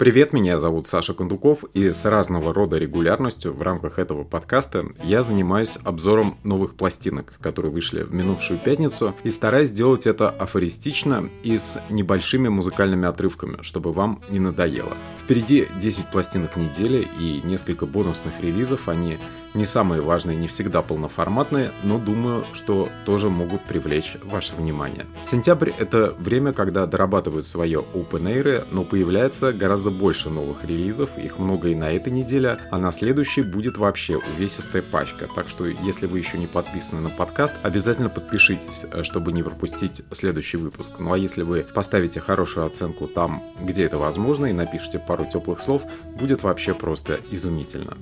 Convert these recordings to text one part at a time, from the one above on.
Привет, меня зовут Саша Кондуков, и с разного рода регулярностью в рамках этого подкаста я занимаюсь обзором новых пластинок, которые вышли в минувшую пятницу, и стараюсь сделать это афористично и с небольшими музыкальными отрывками, чтобы вам не надоело. Впереди 10 пластинок недели и несколько бонусных релизов, они не самые важные, не всегда полноформатные, но думаю, что тоже могут привлечь ваше внимание. Сентябрь — это время, когда дорабатывают свое open air, но появляется гораздо больше новых релизов, их много и на этой неделе, а на следующей будет вообще увесистая пачка. Так что, если вы еще не подписаны на подкаст, обязательно подпишитесь, чтобы не пропустить следующий выпуск. Ну а если вы поставите хорошую оценку там, где это возможно, и напишите пару теплых слов, будет вообще просто изумительно.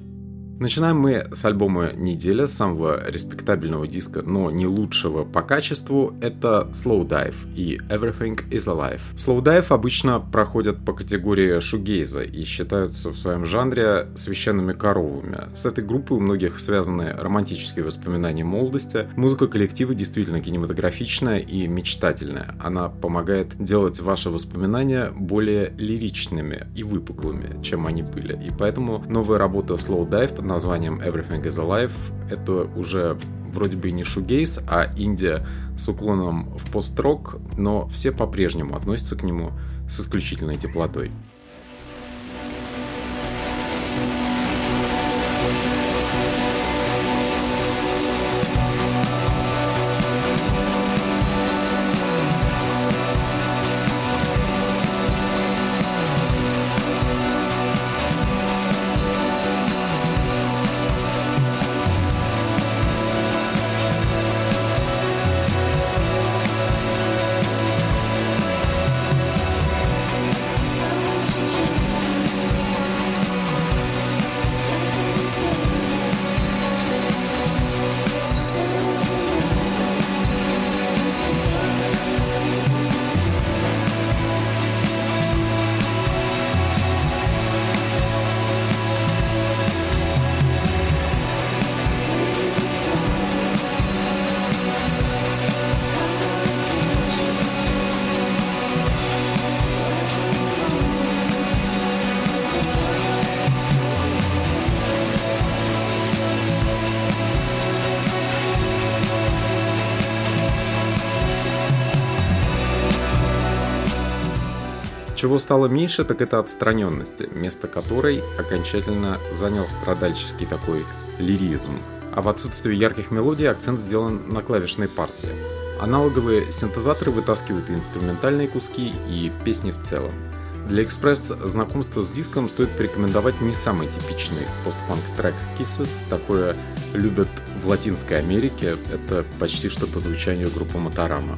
Начинаем мы с альбома «Неделя», самого респектабельного диска, но не лучшего по качеству, это Slow Dive и Everything is Alive. Slow Dive обычно проходят по категории шугейза и считаются в своем жанре священными коровами. С этой группой у многих связаны романтические воспоминания молодости. Музыка коллектива действительно кинематографичная и мечтательная. Она помогает делать ваши воспоминания более лиричными и выпуклыми, чем они были. И поэтому новая работа Slow Dive под названием Everything is Alive. Это уже вроде бы не шугейс, а Индия с уклоном в пост-рок, но все по-прежнему относятся к нему с исключительной теплотой. Чего стало меньше, так это отстраненности, место которой окончательно занял страдальческий такой лиризм. А в отсутствии ярких мелодий акцент сделан на клавишной партии. Аналоговые синтезаторы вытаскивают и инструментальные куски, и песни в целом. Для экспресс знакомства с диском стоит порекомендовать не самый типичный постпанк трек Kisses. Такое любят в Латинской Америке. Это почти что по звучанию группы Моторама.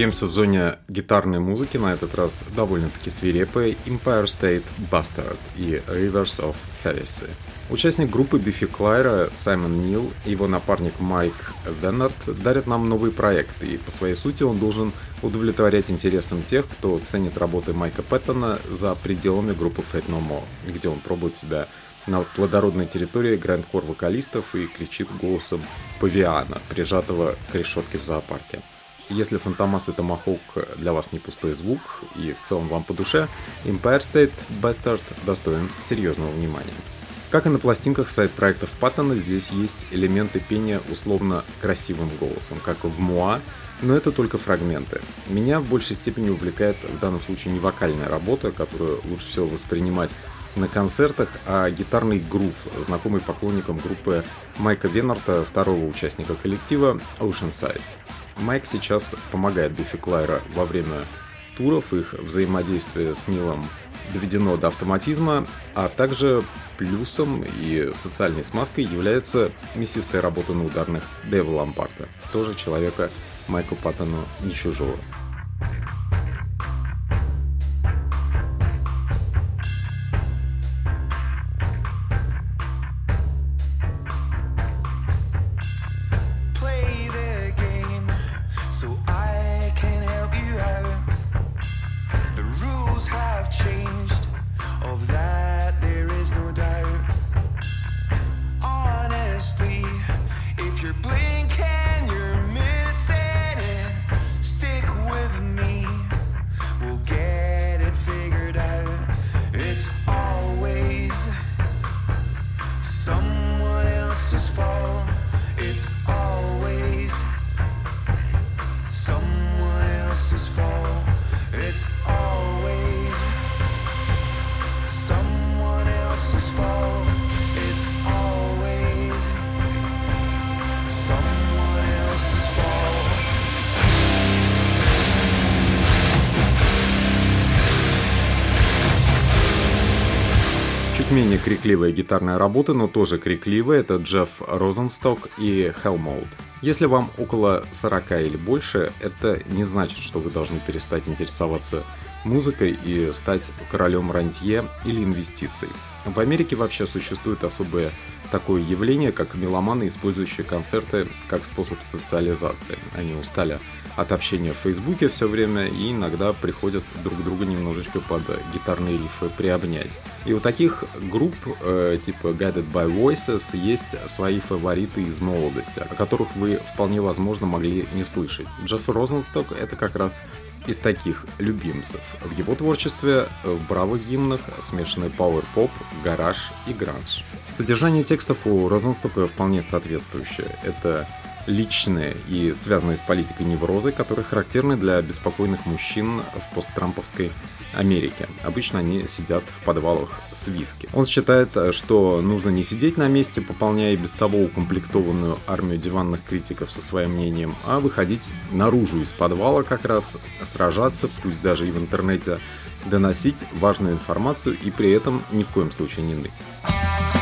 Остаемся в зоне гитарной музыки, на этот раз довольно-таки свирепые Empire State Bastard и Rivers of Heresy. Участник группы Бифи Клайра Саймон Нил и его напарник Майк Веннард дарят нам новый проект, и по своей сути он должен удовлетворять интересам тех, кто ценит работы Майка Пэттона за пределами группы Fate No More, где он пробует себя на плодородной территории гранд-кор вокалистов и кричит голосом павиана, прижатого к решетке в зоопарке. Если Фантомас и Томахок для вас не пустой звук и в целом вам по душе, Empire State Bastard достоин серьезного внимания. Как и на пластинках сайт-проектов Паттона, здесь есть элементы пения условно красивым голосом, как в Муа, но это только фрагменты. Меня в большей степени увлекает в данном случае не вокальная работа, которую лучше всего воспринимать на концертах, а гитарный грув, знакомый поклонникам группы Майка Венарта, второго участника коллектива Ocean Size. Майк сейчас помогает Биффи Клайра во время туров, их взаимодействие с Нилом доведено до автоматизма, а также плюсом и социальной смазкой является мясистая работа на ударных Дэва Лампарта, тоже человека Майку Паттону не чужого. Менее крикливая гитарная работа, но тоже крикливая, это Джефф Розенсток и Hellmode. Если вам около 40 или больше, это не значит, что вы должны перестать интересоваться музыкой и стать королем рантье или инвестиций. В Америке вообще существует особое такое явление, как меломаны, использующие концерты как способ социализации. Они устали от общения в Фейсбуке все время и иногда приходят друг друга немножечко под гитарные рифы приобнять. И у таких групп э, типа Guided by Voices есть свои фавориты из молодости, о которых вы вполне возможно могли не слышать. Джефф Розенсток это как раз из таких любимцев. В его творчестве в бравых гимнах смешанный пауэр-поп, гараж и гранж. Содержание текстов у Розенстока вполне соответствующее. Это личные и связанные с политикой неврозы, которые характерны для беспокойных мужчин в посттрамповской Америке. Обычно они сидят в подвалах с виски. Он считает, что нужно не сидеть на месте, пополняя без того укомплектованную армию диванных критиков со своим мнением, а выходить наружу из подвала как раз, сражаться, пусть даже и в интернете, доносить важную информацию и при этом ни в коем случае не ныть.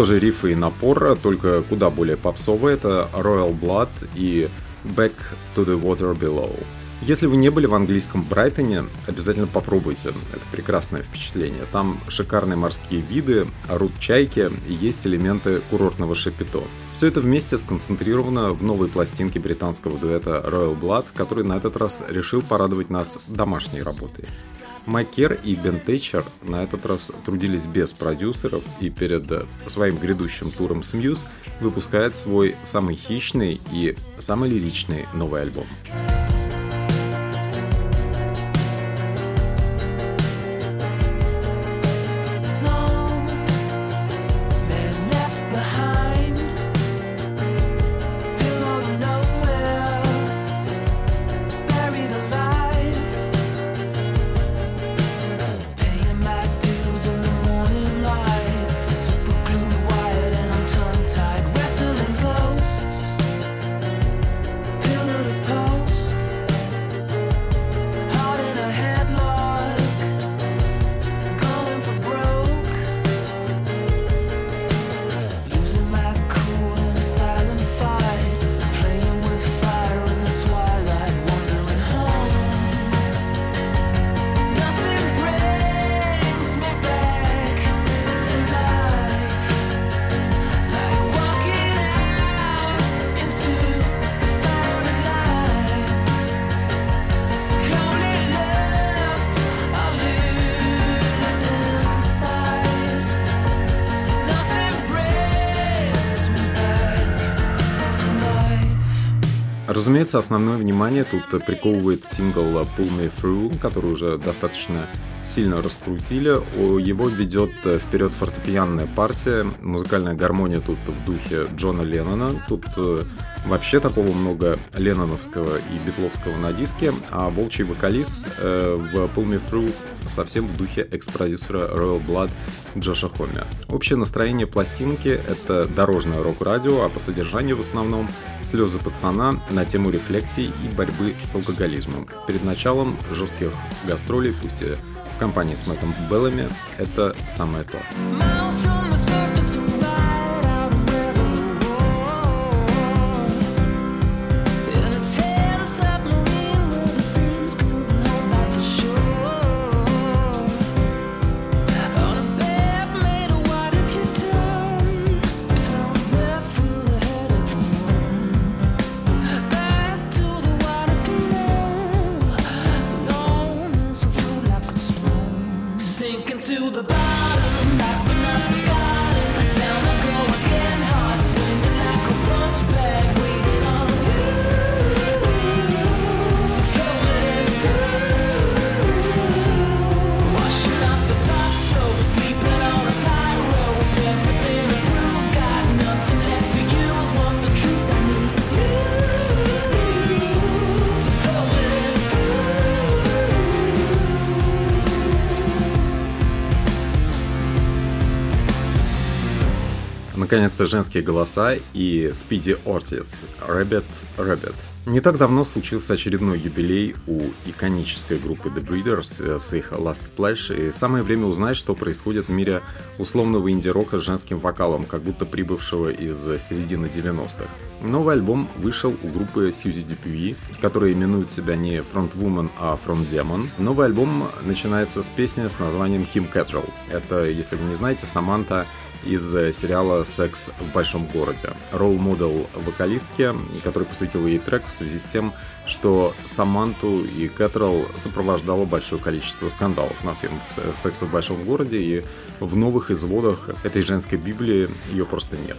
Тоже рифы и напор, только куда более попсовые. Это Royal Blood и Back to the Water Below. Если вы не были в английском Брайтоне, обязательно попробуйте. Это прекрасное впечатление. Там шикарные морские виды, орут чайки и есть элементы курортного шапито. Все это вместе сконцентрировано в новой пластинке британского дуэта Royal Blood, который на этот раз решил порадовать нас домашней работой. Макер и Бен Тейчер на этот раз трудились без продюсеров и перед своим грядущим туром с Muse выпускает свой самый хищный и самый лиричный новый альбом. Разумеется, основное внимание тут приковывает сингл Pull Me Through, который уже достаточно сильно раскрутили. Его ведет вперед фортепианная партия, музыкальная гармония тут в духе Джона Леннона. Тут э, вообще такого много ленноновского и битловского на диске, а волчий вокалист э, в Pull Me Through совсем в духе экс-продюсера Royal Blood Джоша Хомми. Общее настроение пластинки — это дорожное рок-радио, а по содержанию в основном слезы пацана на тему рефлексии и борьбы с алкоголизмом. Перед началом жестких гастролей, пусть и в компании с Мэттом Беллами, это самое то. Наконец-то женские голоса и Спиди Ортис «Rabbit Rabbit». Не так давно случился очередной юбилей у иконической группы The Breeders э, с их Last Splash, и самое время узнать, что происходит в мире условного инди-рока с женским вокалом, как будто прибывшего из середины 90-х. Новый альбом вышел у группы Сьюзи Дюпюи, которая именует себя не Frontwoman, а Front Demon. Новый альбом начинается с песни с названием Kim Cattrall. Это, если вы не знаете, Саманта из э, сериала «Секс в большом городе». Ролл-модел вокалистки, который посвятил ей трек в связи с тем, что Саманту и Кэтрол сопровождало большое количество скандалов на съемках «Секса в большом городе», и в новых изводах этой женской Библии ее просто нет.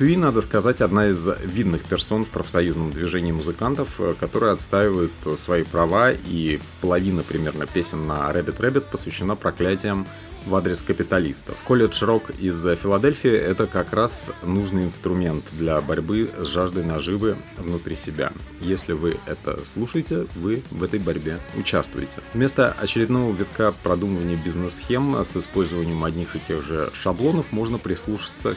Дюпюи, надо сказать, одна из видных персон в профсоюзном движении музыкантов, э, которые отстаивают свои права, и половина примерно песен на Rabbit Rabbit посвящена проклятиям в адрес капиталистов. Колледж Рок из Филадельфии – это как раз нужный инструмент для борьбы с жаждой наживы внутри себя. Если вы это слушаете, вы в этой борьбе участвуете. Вместо очередного витка продумывания бизнес-схем с использованием одних и тех же шаблонов можно прислушаться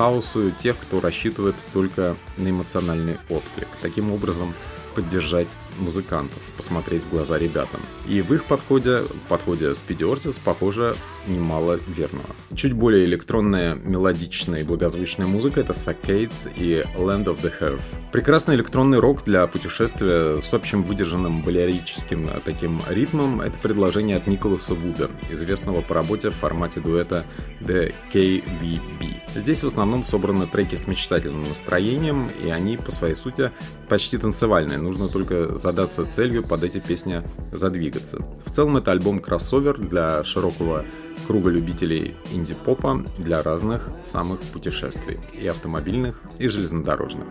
хаосу тех, кто рассчитывает только на эмоциональный отклик. Таким образом, поддержать музыкантов, посмотреть в глаза ребятам. И в их подходе, подходе Speedy Ortiz, похоже, немало верного. Чуть более электронная, мелодичная и благозвучная музыка — это Saccades и Land of the Hearth. Прекрасный электронный рок для путешествия с общим выдержанным балерическим таким ритмом — это предложение от Николаса Вуда, известного по работе в формате дуэта The KVB. Здесь в основном собраны треки с мечтательным настроением, и они по своей сути почти танцевальные. Нужно только задаться целью под эти песни задвигаться. В целом это альбом кроссовер для широкого круга любителей инди-попа для разных самых путешествий, и автомобильных, и железнодорожных.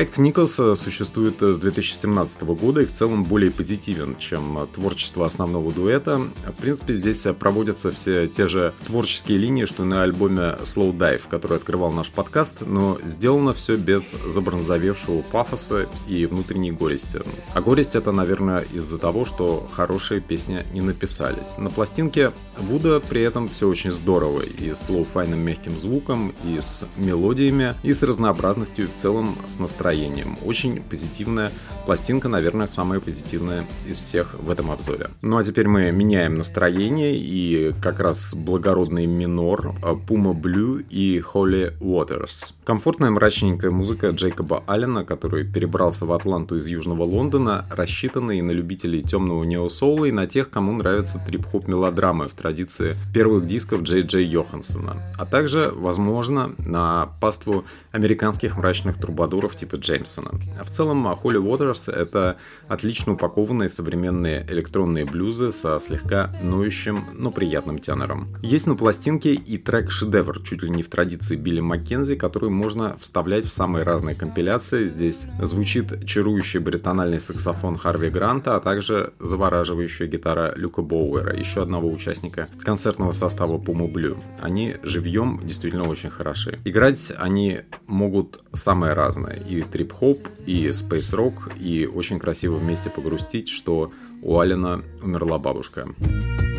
Проект Николса существует с 2017 года и в целом более позитивен, чем творчество основного дуэта. В принципе, здесь проводятся все те же творческие линии, что на альбоме Slowdive, который открывал наш подкаст, но сделано все без забронзовевшего пафоса и внутренней горести. А горесть это, наверное, из-за того, что хорошие песни не написались. На пластинке Вуда при этом все очень здорово, и с лоу-файным мягким звуком, и с мелодиями, и с разнообразностью, и в целом с настроением. Очень позитивная пластинка, наверное, самая позитивная из всех в этом обзоре. Ну а теперь мы меняем настроение, и как раз благородный минор, Puma Blue и Holy Waters. Комфортная мрачненькая музыка Джейкоба Аллена, который перебрался в Атланту из Южного Лондона, рассчитана и на любителей темного неосоула, и на тех, кому нравятся трип-хоп мелодрамы в традиции первых дисков Джей Джей Йоханссона, а также, возможно, на паству американских мрачных трубадуров типа Джеймсона. А в целом, Holy Waters — это отлично упакованные современные электронные блюзы со слегка ноющим, но приятным тенором. Есть на пластинке и трек-шедевр, чуть ли не в традиции Билли Маккензи, который можно вставлять в самые разные компиляции. Здесь звучит чарующий баритональный саксофон Харви Гранта, а также завораживающая гитара Люка Боуэра, еще одного участника концертного состава Puma Blue. Они живьем действительно очень хороши. Играть они могут самое разное. И трип-хоп, и спейс-рок, и очень красиво вместе погрустить, что у Алина умерла бабушка. еще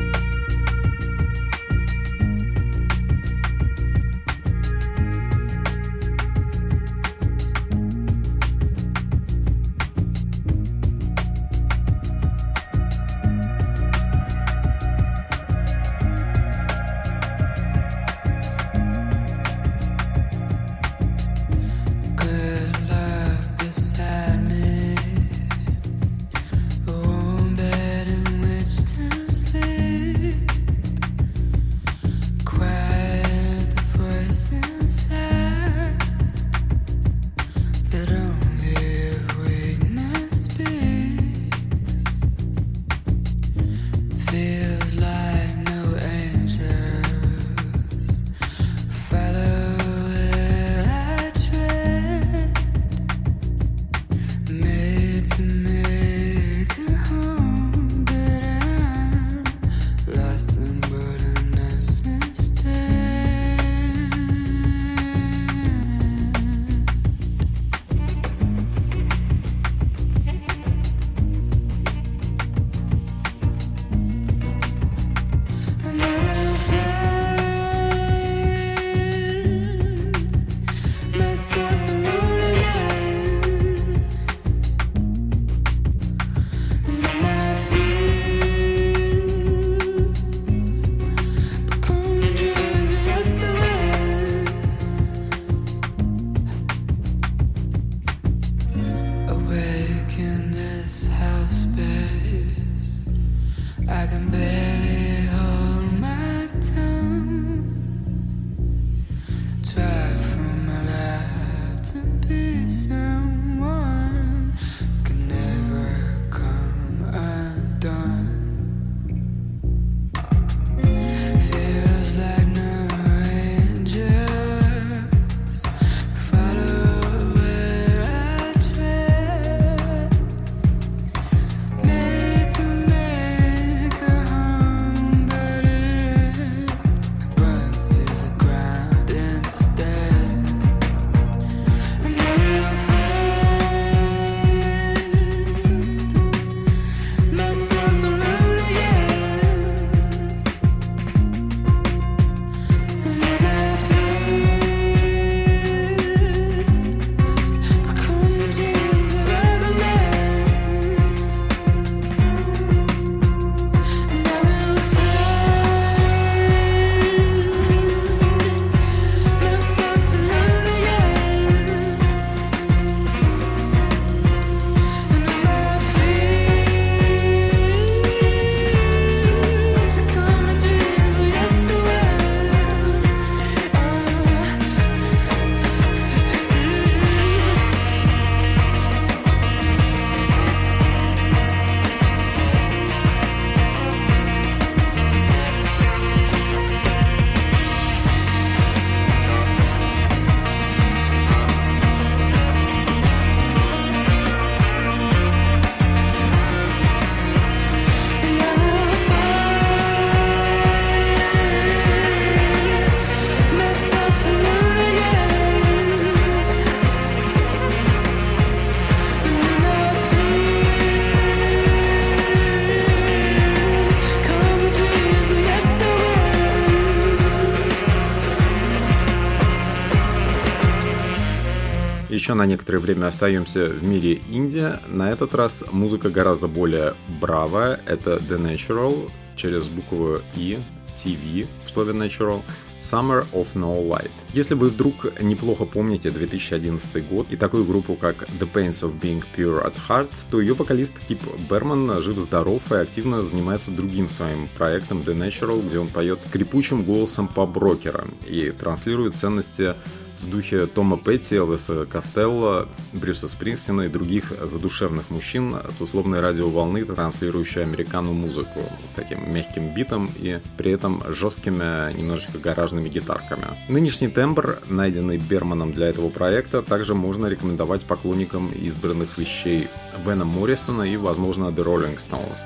на некоторое время остаемся в мире Индия. На этот раз музыка гораздо более бравая. Это The Natural через букву И, TV в слове Natural. Summer of No Light. Если вы вдруг неплохо помните 2011 год и такую группу, как The Pains of Being Pure at Heart, то ее вокалист Кип Берман жив-здоров и активно занимается другим своим проектом The Natural, где он поет крепучим голосом по брокера и транслирует ценности в духе Тома Петти, Элвиса Костелло, Брюса Спрингстина и других задушевных мужчин с условной радиоволны, транслирующей американу музыку с таким мягким битом и при этом жесткими, немножечко гаражными гитарками. Нынешний тембр, найденный Берманом для этого проекта, также можно рекомендовать поклонникам избранных вещей Вена Моррисона и, возможно, The Rolling Stones.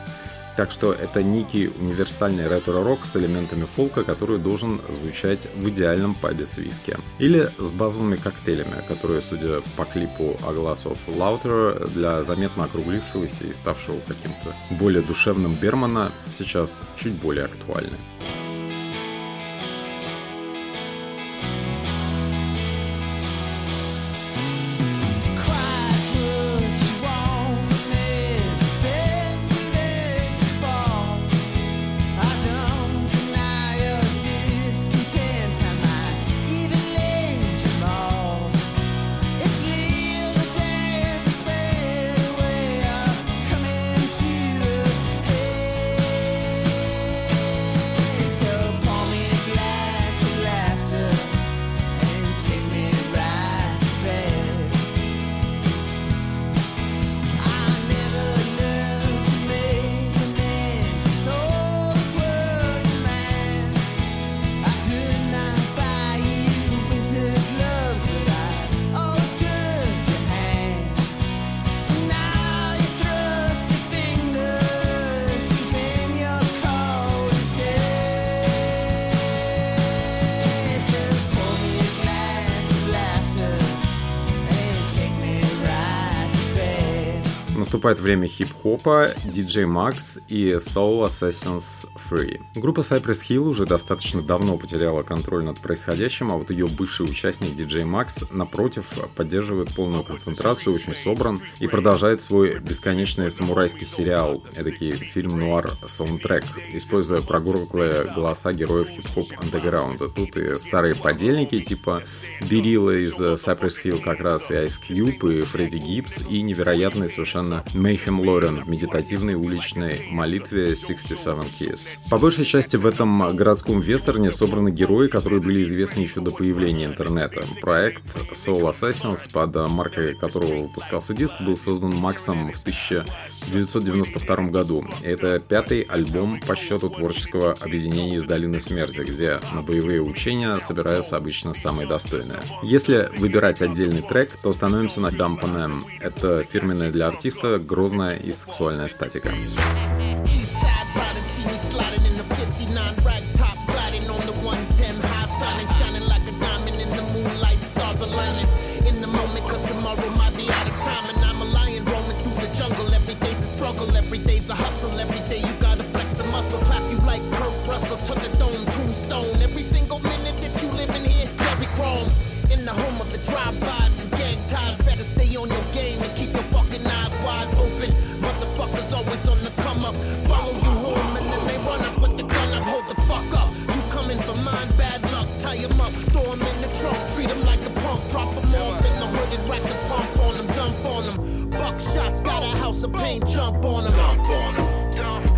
Так что это некий универсальный ретро-рок с элементами фолка, который должен звучать в идеальном пабе с виски. Или с базовыми коктейлями, которые, судя по клипу A Glass of Lauter, для заметно округлившегося и ставшего каким-то более душевным Бермана сейчас чуть более актуальны. Наступает время хип-хопа, DJ Max и Soul Assassins Free. Группа Cypress Hill уже достаточно давно потеряла контроль над происходящим, а вот ее бывший участник DJ Max, напротив, поддерживает полную концентрацию, очень собран и продолжает свой бесконечный самурайский сериал, эдакий фильм-нуар саундтрек, используя прогорклые голоса героев хип-хоп андеграунда. Тут и старые подельники типа Берила из Cypress Hill как раз и Ice Cube, и Фредди Гибс, и невероятные совершенно Mayhem Лорен в медитативной уличной молитве 67 Keys. По большей части в этом городском вестерне собраны герои, которые были известны еще до появления интернета. Проект Soul Assassins, под маркой которого выпускался диск, был создан Максом в 1992 году. Это пятый альбом по счету творческого объединения из Долины Смерти, где на боевые учения собираются обычно самые достойные. Если выбирать отдельный трек, то становимся на Dump Это фирменная для артиста грозная и сексуальная статика. Up. Follow you home and then they run up with the gun up. Hold the fuck up. You coming for mine, bad luck. Tie him up, throw him in the trunk, treat him like a punk. Drop him off in the hood and rack the pump on him, dump on him. Buck shots, got a house of pain, jump on him. Dump on him.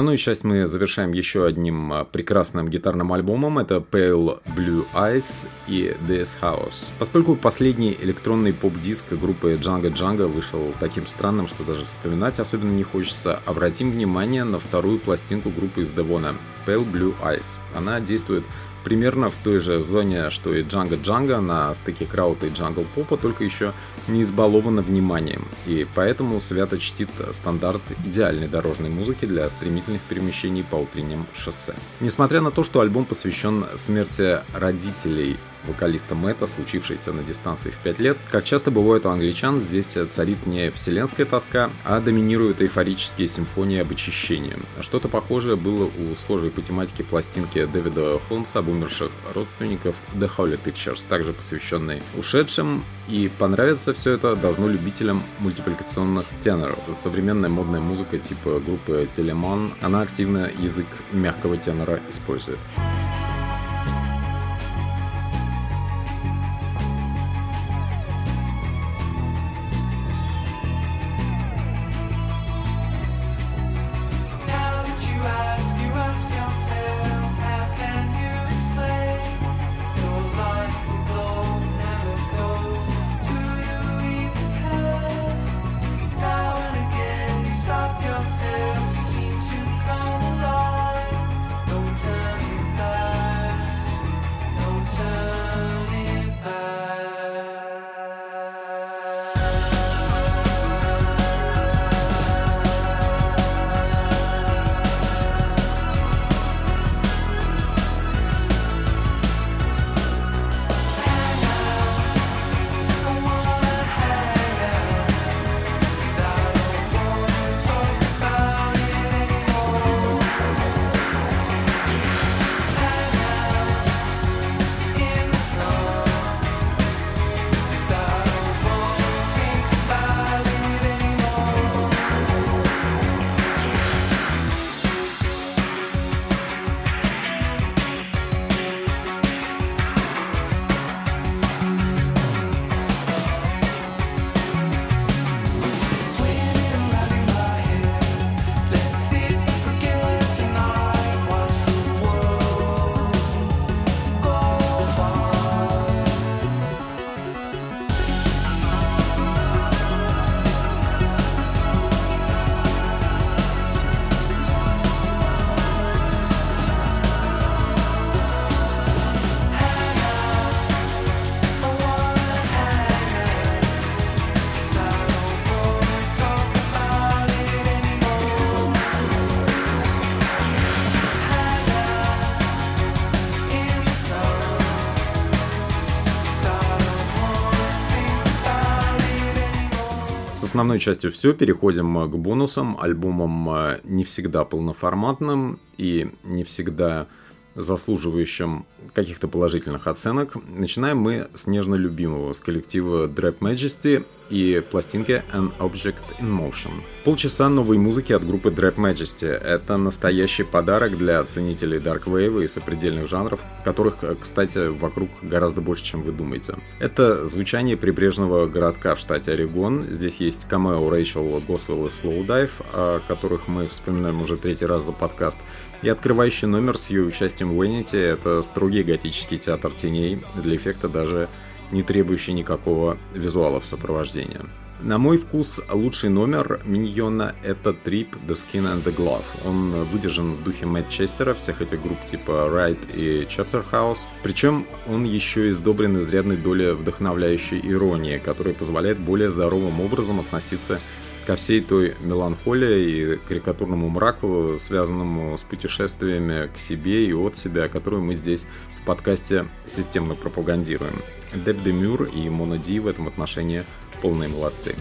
Основную часть мы завершаем еще одним а, прекрасным гитарным альбомом. Это Pale Blue Eyes и This House. Поскольку последний электронный поп-диск группы Django Django вышел таким странным, что даже вспоминать особенно не хочется, обратим внимание на вторую пластинку группы из Девона Pale Blue Eyes. Она действует примерно в той же зоне, что и Джанго Джанго на стыке краута и джангл попа, только еще не избалована вниманием, и поэтому свято чтит стандарт идеальной дорожной музыки для стремительных перемещений по утренним шоссе. Несмотря на то, что альбом посвящен смерти родителей вокалиста Мэтта, случившейся на дистанции в 5 лет. Как часто бывает у англичан, здесь царит не вселенская тоска, а доминируют эйфорические симфонии об очищении. Что-то похожее было у схожей по тематике пластинки Дэвида Холмса об умерших родственников The Holy Pictures, также посвященной ушедшим. И понравится все это должно любителям мультипликационных теноров. Современная модная музыка типа группы Телемон, она активно язык мягкого тенора использует. Основной частью все, переходим э, к бонусам, альбомам э, не всегда полноформатным и не всегда заслуживающим каких-то положительных оценок. Начинаем мы с нежно любимого, с коллектива Drap Majesty и пластинки An Object in Motion. Полчаса новой музыки от группы Drap Majesty. Это настоящий подарок для ценителей Dark Wave и сопредельных жанров, которых, кстати, вокруг гораздо больше, чем вы думаете. Это звучание прибрежного городка в штате Орегон. Здесь есть камео Рэйчел Госвелл и Slowdive, о которых мы вспоминаем уже третий раз за подкаст. И открывающий номер с ее участием в это строгий готический театр теней, для эффекта даже не требующий никакого визуала в сопровождении. На мой вкус, лучший номер Миньона — это Trip, The Skin and the Glove. Он выдержан в духе Мэтт Честера, всех этих групп типа Ride и Chapter House. Причем он еще и сдобрен изрядной долей вдохновляющей иронии, которая позволяет более здоровым образом относиться ко всей той меланхолии и карикатурному мраку, связанному с путешествиями к себе и от себя, которую мы здесь в подкасте системно пропагандируем. Деб Демюр и Мона Ди в этом отношении полные молодцы.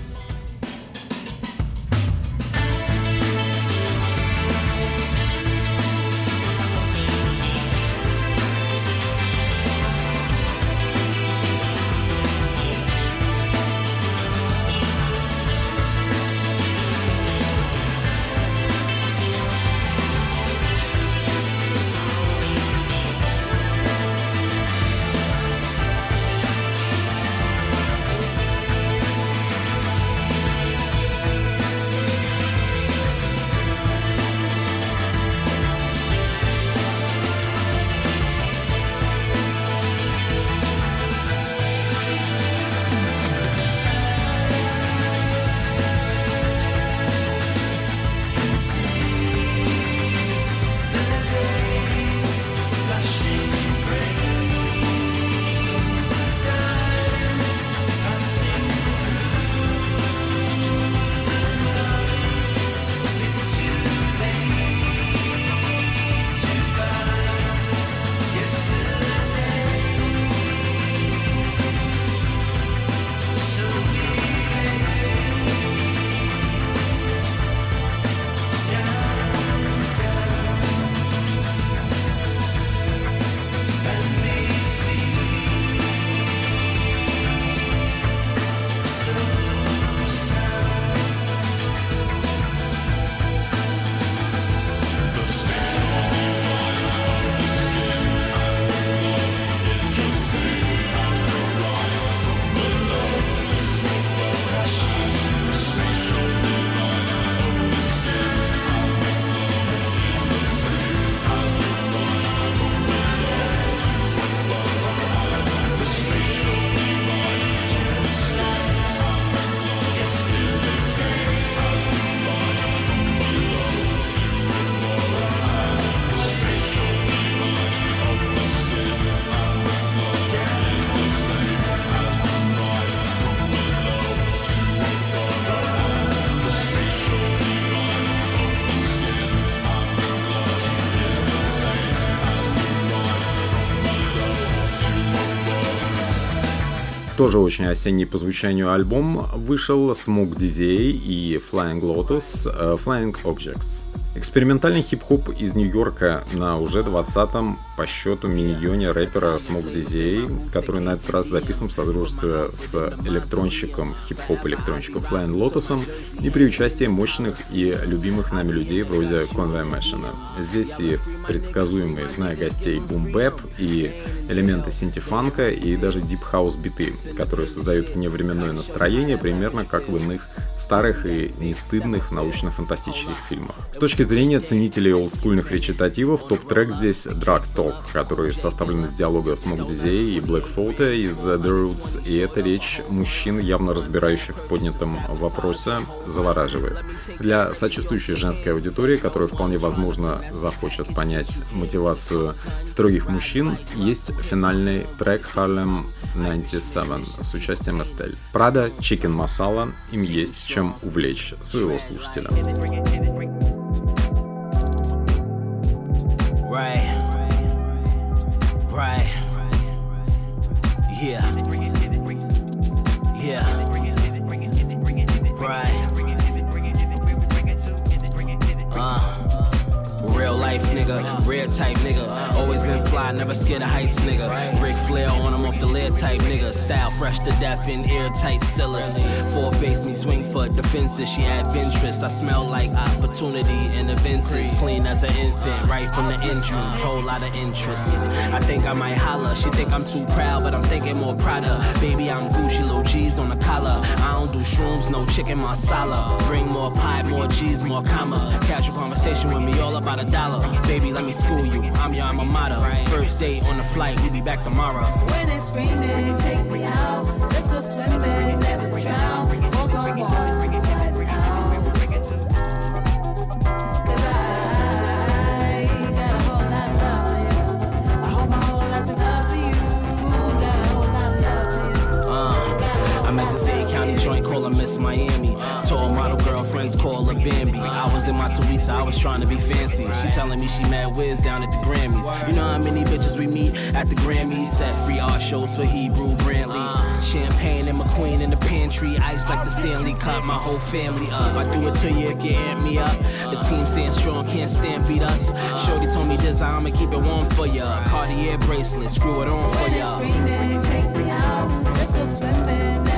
Тоже очень осенний по звучанию альбом вышел Smoke DZA и Flying Lotus uh, Flying Objects. Экспериментальный хип-хоп из Нью-Йорка на уже 20-м по счету миньоне рэпера Smoke DZA, который на этот раз записан в содружестве с электронщиком, хип-хоп-электронщиком Flying Lotus и при участии мощных и любимых нами людей вроде Conway Machine. Здесь и предсказуемые, зная гостей, бум-бэп и элементы синтифанка и даже дип-хаус биты, которые создают вневременное настроение, примерно как в иных старых и не стыдных научно-фантастических фильмах. С точки зрения ценителей олдскульных речитативов, топ-трек здесь Drag Talk, который составлен из диалога Smoke DZA и Black Thought из The Roots, и эта речь мужчин, явно разбирающих в поднятом вопросе, завораживает. Для сочувствующей женской аудитории, которая вполне возможно захочет понять мотивацию строгих мужчин, есть финальный трек Harlem 97 с участием Эстель. Прада, Chicken Masala, им есть чем увлечь своего слушателя. Right. Right. Yeah. Yeah. Real life nigga, real type nigga. Always been fly, never scared of heights, nigga. Ric Flair on him off the lid type nigga. Style fresh to death in airtight cellars. Four base me swing for defenses. She had Ventress. I smell like opportunity the vintage. Clean as an infant, right from the entrance. Whole lot of interest. I think I might holler. She think I'm too proud, but I'm thinking more prouder. Baby, I'm Gucci, little G's on the collar. I don't do shrooms, no chicken masala. Bring more pie, more G's, more commas. Casual conversation with me, all about a dollar. Baby, let me school you. I'm your alma mater. First date on the flight, We'll be back tomorrow. When it's raining, take me out. Let's go swimming, never drown. Call Bambi. I was in my Teresa, I was trying to be fancy. She telling me she mad whiz down at the Grammys. You know how many bitches we meet at the Grammys? Set free art shows for Hebrew Brantley. Champagne and McQueen in the pantry. Ice like the Stanley Cup, my whole family up. I do it to you if you amp me up. The team stands strong, can't stand beat us. Shorty told me this, I'ma keep it warm for ya. Cartier bracelet, screw it on for ya. take me out. Let's go swimming,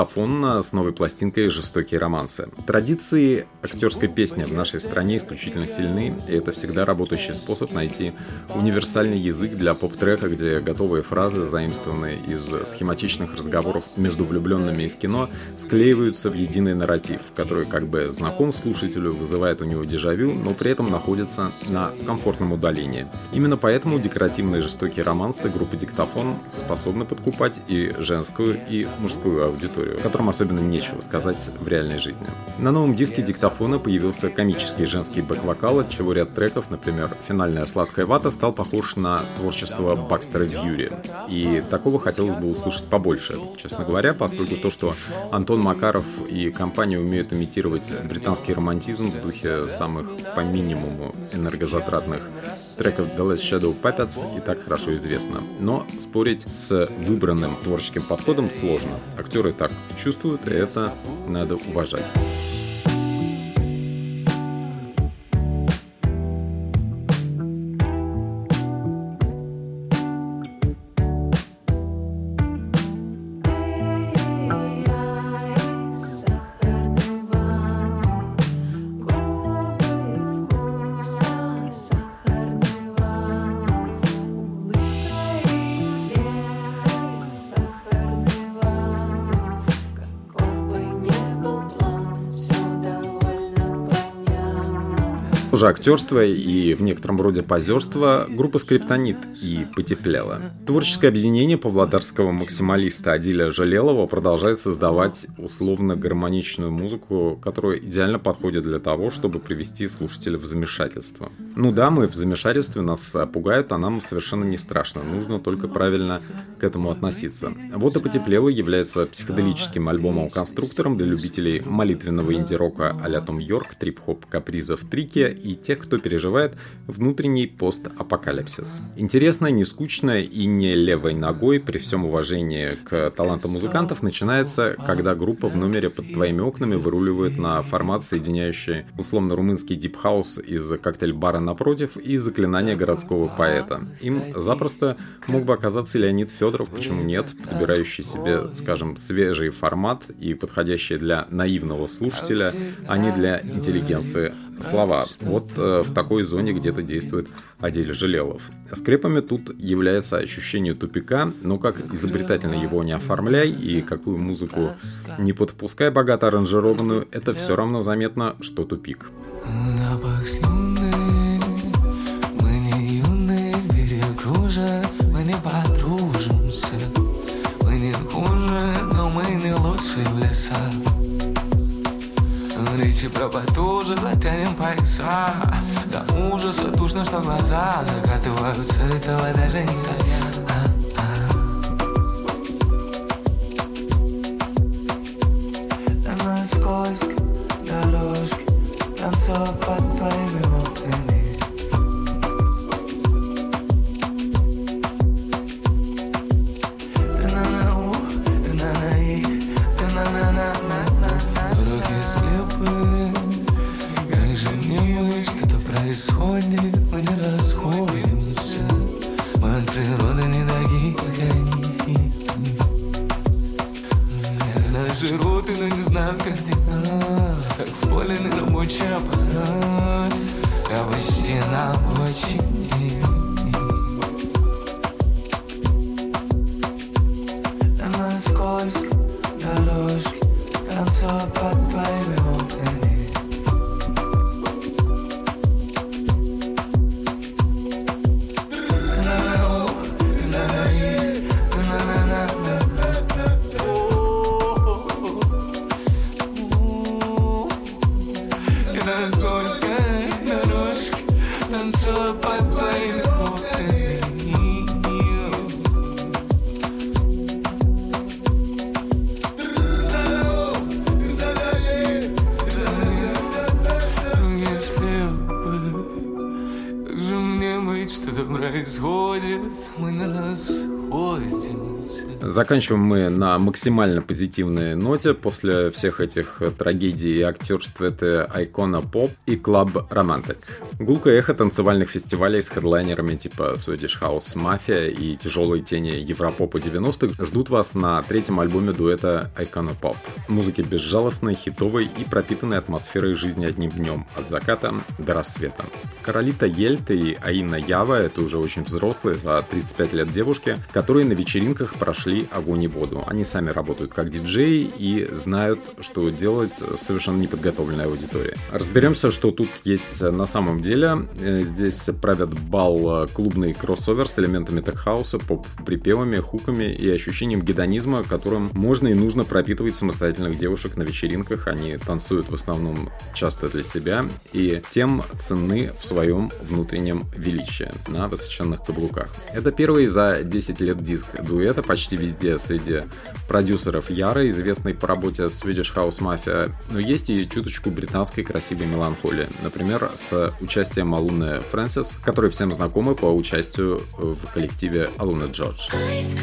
Диктофон с новой пластинкой «Жестокие романсы». Традиции актерской песни в нашей стране исключительно сильны, и это всегда работающий способ найти универсальный язык для поп-трека, где готовые фразы, заимствованные из схематичных разговоров между влюбленными из кино, склеиваются в единый нарратив, который как бы знаком слушателю, вызывает у него дежавю, но при этом находится на комфортном удалении. Именно поэтому декоративные жестокие романсы группы «Диктофон» способны подкупать и женскую, и мужскую аудиторию, которым особенно нечего сказать в реальной жизни. На новом диске «Диктофона» появился комический женский бэк-вокал, от чего ряд треков, например, «Финальная сладкая вата», стал похож на творчество Бакстера Дьюри. И такого хотелось бы услышать побольше, честно говоря, поскольку то, что Антон Макаров и компания умеют имитировать британский романтизм в духе самых по минимуму энергозатратных треков The Last Shadow Puppets и так хорошо известно. Но спорить с выбранным творческим подходом сложно. Актеры так чувствуют, и это надо уважать. Тоже актерство и в некотором роде позерство группа Скриптонит и потеплела. Творческое объединение павлодарского максималиста Адиля Жалелова продолжает создавать условно-гармоничную музыку, которая идеально подходит для того, чтобы привести слушателя в замешательство. Ну да, мы в замешательстве, нас а, пугают, а нам совершенно не страшно, нужно только правильно к этому относиться. Вот и потеплело является психоделическим альбомом-конструктором для любителей молитвенного инди-рока а-ля Том Йорк, трип-хоп капризов Трики и тех, кто переживает внутренний пост-апокалипсис. Интересная, не скучная и не левой ногой, при всем уважении к талантам музыкантов, начинается, когда группа в номере под твоими окнами выруливает на формат, соединяющий условно-румынский дипхаус из коктейль-бара напротив и заклинания городского поэта. Им запросто мог бы оказаться Леонид Федоров, почему нет, подбирающий себе, скажем, свежий формат и подходящий для наивного слушателя, а не для интеллигенции слова. Вот э, в такой зоне где-то действует Адель Желелов. Скрепами тут является ощущение тупика, но как изобретательно его не оформляй и какую музыку не подпускай богато аранжированную, это все равно заметно, что тупик. Запах слюны Мы не юные, берег уже Мы не подружимся Мы не хуже, но мы не лучшие в лесах Речи про потуже, затянем пояса До ужаса душно, что глаза закатываются Этого даже не понять Заканчиваем мы на максимально позитивной ноте. После всех этих трагедий и актерств это Icona Pop и Club Romantic. Гулкое эхо танцевальных фестивалей с хедлайнерами типа Swedish House Mafia и тяжелые тени Европопа 90-х ждут вас на третьем альбоме дуэта Icona Pop. Музыки безжалостной, хитовой и пропитанной атмосферой жизни одним днем, от заката до рассвета. Каролита Ельт и Аина Ява — это уже очень взрослые, за 35 лет девушки, которые на вечеринках прошли огонь и воду. Они сами работают как диджеи и знают, что делать совершенно неподготовленной аудиторией. Разберемся, что тут есть на самом деле. Э, Здесь правят бал э, клубный кроссовер с элементами теххауса, поп-припевами, хуками и ощущением гедонизма, которым можно и нужно пропитывать самостоятельных девушек на вечеринках. Они танцуют в основном часто для себя и тем ценны в своем внутреннем величии на высоченных каблуках. Это первый за 10 лет диск дуэта почти везде среди продюсеров Яра, известный по работе с Swedish House Mafia, но есть и чуточку британской красивой меланхолии. Например, с участием Алуны Фрэнсис, которые всем знакомы по участию в коллективе Алуна Джордж. Ice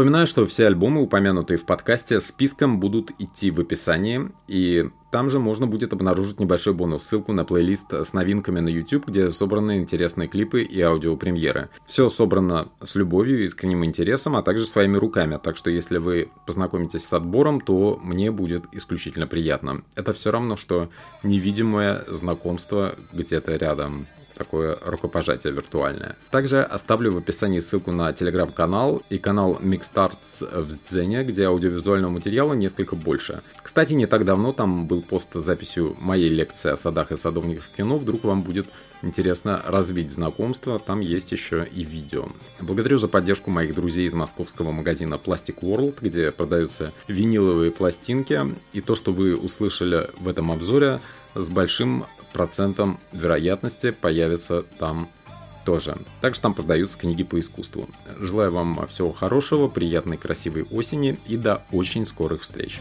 Напоминаю, что все альбомы, упомянутые в подкасте, списком будут идти в описании, и там же можно будет обнаружить небольшой бонус, ссылку на плейлист с новинками на YouTube, где собраны интересные клипы и аудиопремьеры. Все собрано с любовью искренним интересом, а также своими руками, так что если вы познакомитесь с отбором, то мне будет исключительно приятно. Это все равно, что невидимое знакомство где-то рядом такое рукопожатие виртуальное. Также оставлю в описании ссылку на телеграм-канал и канал Mixstarts в Дзене, где аудиовизуального материала несколько больше. Кстати, не так давно там был пост с записью моей лекции о садах и садовниках в кино. Вдруг вам будет интересно развить знакомство, там есть еще и видео. Благодарю за поддержку моих друзей из московского магазина Plastic World, где продаются виниловые пластинки. И то, что вы услышали в этом обзоре, с большим процентом вероятности появится там тоже. Также там продаются книги по искусству. Желаю вам всего хорошего, приятной красивой осени и до очень скорых встреч.